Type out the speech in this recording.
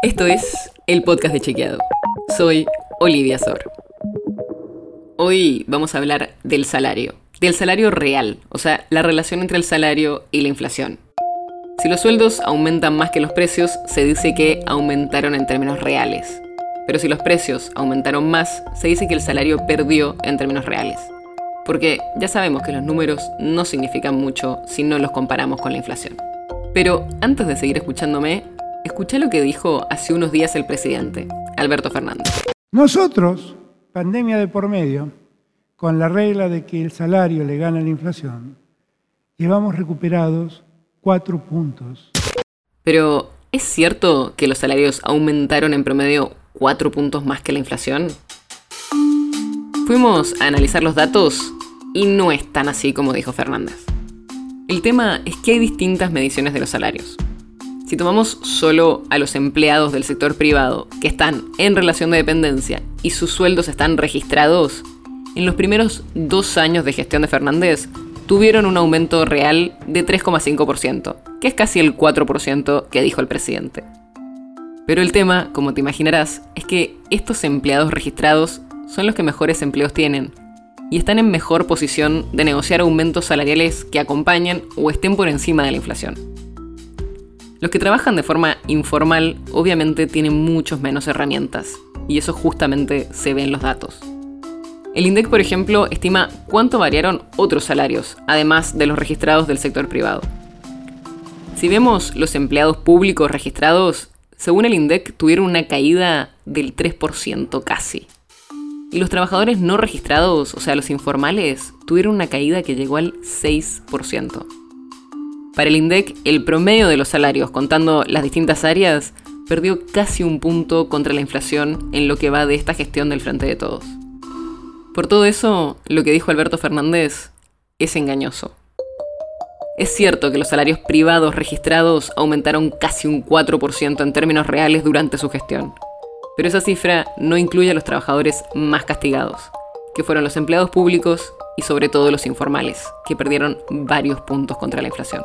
Esto es el podcast de Chequeado. Soy Olivia Sor. Hoy vamos a hablar del salario, del salario real, o sea, la relación entre el salario y la inflación. Si los sueldos aumentan más que los precios, se dice que aumentaron en términos reales. Pero si los precios aumentaron más, se dice que el salario perdió en términos reales. Porque ya sabemos que los números no significan mucho si no los comparamos con la inflación. Pero antes de seguir escuchándome, escuché lo que dijo hace unos días el presidente, Alberto Fernández. Nosotros, pandemia de por medio, con la regla de que el salario le gana la inflación, llevamos recuperados cuatro puntos. Pero, ¿es cierto que los salarios aumentaron en promedio cuatro puntos más que la inflación? Fuimos a analizar los datos y no es tan así como dijo Fernández. El tema es que hay distintas mediciones de los salarios. Si tomamos solo a los empleados del sector privado que están en relación de dependencia y sus sueldos están registrados, en los primeros dos años de gestión de Fernández tuvieron un aumento real de 3,5%, que es casi el 4% que dijo el presidente. Pero el tema, como te imaginarás, es que estos empleados registrados son los que mejores empleos tienen y están en mejor posición de negociar aumentos salariales que acompañen o estén por encima de la inflación. Los que trabajan de forma informal obviamente tienen muchos menos herramientas, y eso justamente se ve en los datos. El INDEC, por ejemplo, estima cuánto variaron otros salarios, además de los registrados del sector privado. Si vemos los empleados públicos registrados, según el INDEC tuvieron una caída del 3% casi. Y los trabajadores no registrados, o sea, los informales, tuvieron una caída que llegó al 6%. Para el INDEC, el promedio de los salarios, contando las distintas áreas, perdió casi un punto contra la inflación en lo que va de esta gestión del Frente de Todos. Por todo eso, lo que dijo Alberto Fernández es engañoso. Es cierto que los salarios privados registrados aumentaron casi un 4% en términos reales durante su gestión, pero esa cifra no incluye a los trabajadores más castigados, que fueron los empleados públicos y sobre todo los informales, que perdieron varios puntos contra la inflación.